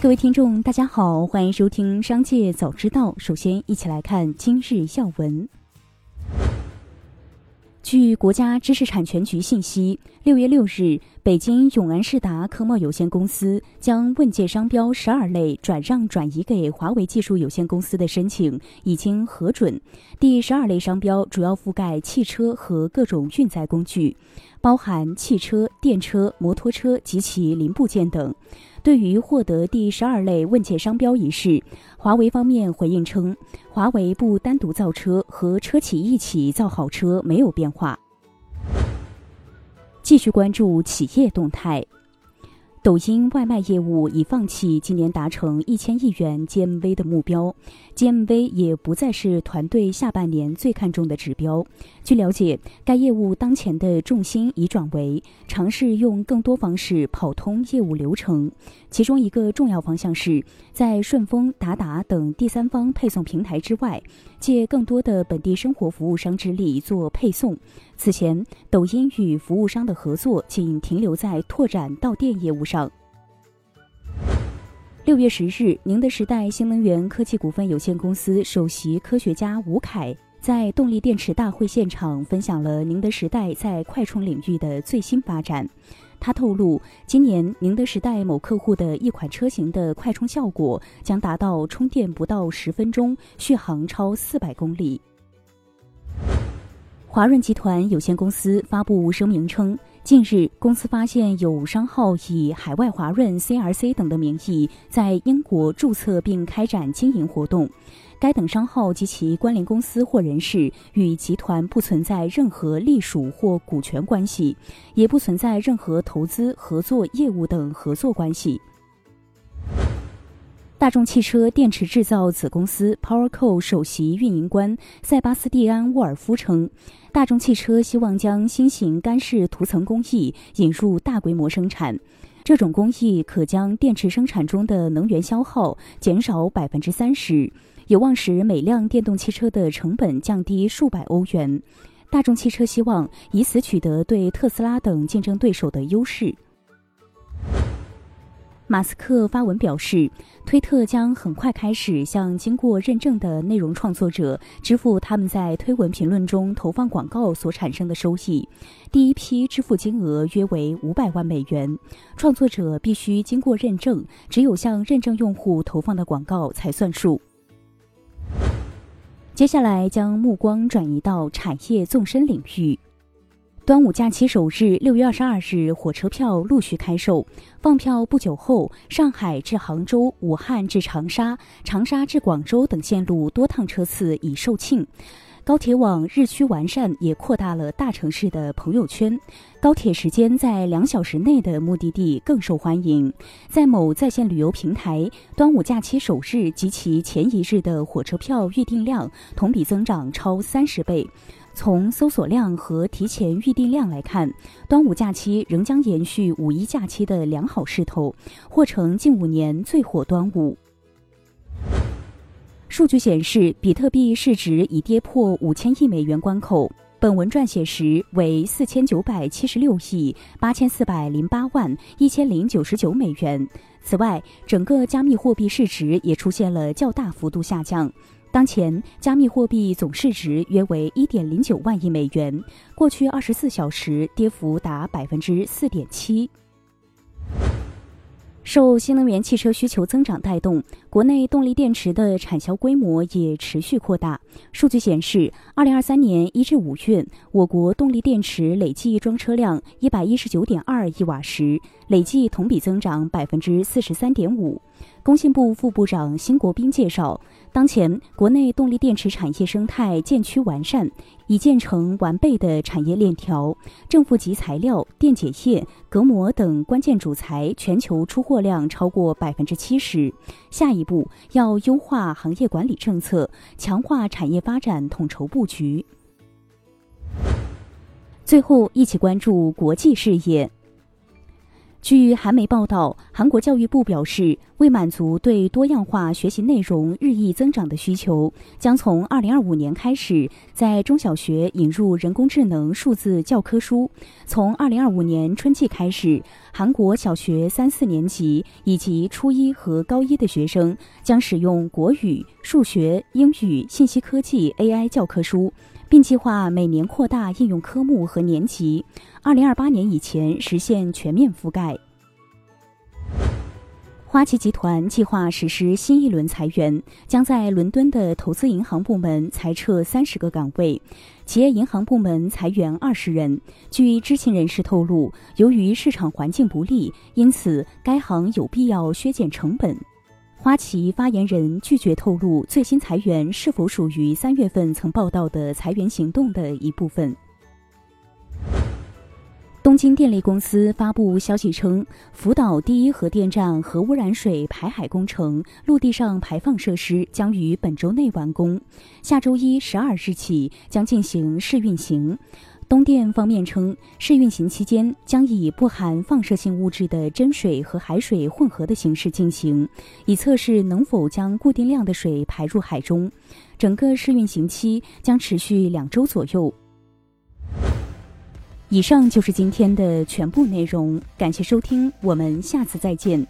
各位听众，大家好，欢迎收听《商界早知道》。首先，一起来看今日要闻。据国家知识产权局信息，六月六日，北京永安世达科贸有限公司将问界商标十二类转让转移给华为技术有限公司的申请已经核准。第十二类商标主要覆盖汽车和各种运载工具，包含汽车、电车、摩托车及其零部件等。对于获得第十二类问界商标一事，华为方面回应称，华为不单独造车，和车企一起造好车没有变化。继续关注企业动态。抖音外卖业务已放弃今年达成一千亿元 GMV 的目标，GMV 也不再是团队下半年最看重的指标。据了解，该业务当前的重心已转为尝试用更多方式跑通业务流程，其中一个重要方向是在顺丰、达达等第三方配送平台之外，借更多的本地生活服务商之力做配送。此前，抖音与服务商的合作仅停留在拓展到店业务上。六月十日，宁德时代新能源科技股份有限公司首席科学家吴凯在动力电池大会现场分享了宁德时代在快充领域的最新发展。他透露，今年宁德时代某客户的一款车型的快充效果将达到充电不到十分钟，续航超四百公里。华润集团有限公司发布声明称，近日公司发现有商号以海外华润 CRC 等的名义在英国注册并开展经营活动，该等商号及其关联公司或人士与集团不存在任何隶属或股权关系，也不存在任何投资、合作业务等合作关系。大众汽车电池制造子公司 PowerCo 首席运营官塞巴斯蒂安·沃尔夫称，大众汽车希望将新型干式涂层工艺引入大规模生产。这种工艺可将电池生产中的能源消耗减少百分之三十，有望使每辆电动汽车的成本降低数百欧元。大众汽车希望以此取得对特斯拉等竞争对手的优势。马斯克发文表示，推特将很快开始向经过认证的内容创作者支付他们在推文评论中投放广告所产生的收益。第一批支付金额约为五百万美元。创作者必须经过认证，只有向认证用户投放的广告才算数。接下来将目光转移到产业纵深领域。端午假期首日，六月二十二日，火车票陆续开售。放票不久后，上海至杭州、武汉至长沙、长沙至广州等线路多趟车次已售罄。高铁网日趋完善，也扩大了大城市的朋友圈。高铁时间在两小时内的目的地更受欢迎。在某在线旅游平台，端午假期首日及其前一日的火车票预订量同比增长超三十倍。从搜索量和提前预订量来看，端午假期仍将延续五一假期的良好势头，或成近五年最火端午。数据显示，比特币市值已跌破五千亿美元关口。本文撰写时为四千九百七十六亿八千四百零八万一千零九十九美元。此外，整个加密货币市值也出现了较大幅度下降。当前，加密货币总市值约为一点零九万亿美元，过去二十四小时跌幅达百分之四点七。受新能源汽车需求增长带动，国内动力电池的产销规模也持续扩大。数据显示，二零二三年一至五月，我国动力电池累计装车量一百一十九点二亿瓦时，累计同比增长百分之四十三点五。工信部副部长辛国斌介绍。当前，国内动力电池产业生态渐趋完善，已建成完备的产业链条。正负极材料、电解液、隔膜等关键主材全球出货量超过百分之七十。下一步要优化行业管理政策，强化产业发展统筹布局。最后，一起关注国际事业。据韩媒报道，韩国教育部表示，为满足对多样化学习内容日益增长的需求，将从2025年开始在中小学引入人工智能数字教科书。从2025年春季开始，韩国小学三四年级以及初一和高一的学生将使用国语、数学、英语、信息科技、AI 教科书。并计划每年扩大应用科目和年级，二零二八年以前实现全面覆盖。花旗集团计划实施新一轮裁员，将在伦敦的投资银行部门裁撤三十个岗位，企业银行部门裁员二十人。据知情人士透露，由于市场环境不利，因此该行有必要削减成本。花旗发言人拒绝透露最新裁员是否属于三月份曾报道的裁员行动的一部分。东京电力公司发布消息称，福岛第一核电站核污染水排海工程陆地上排放设施将于本周内完工，下周一十二日起将进行试运行。东电方面称，试运行期间将以不含放射性物质的真水和海水混合的形式进行，以测试能否将固定量的水排入海中。整个试运行期将持续两周左右。以上就是今天的全部内容，感谢收听，我们下次再见。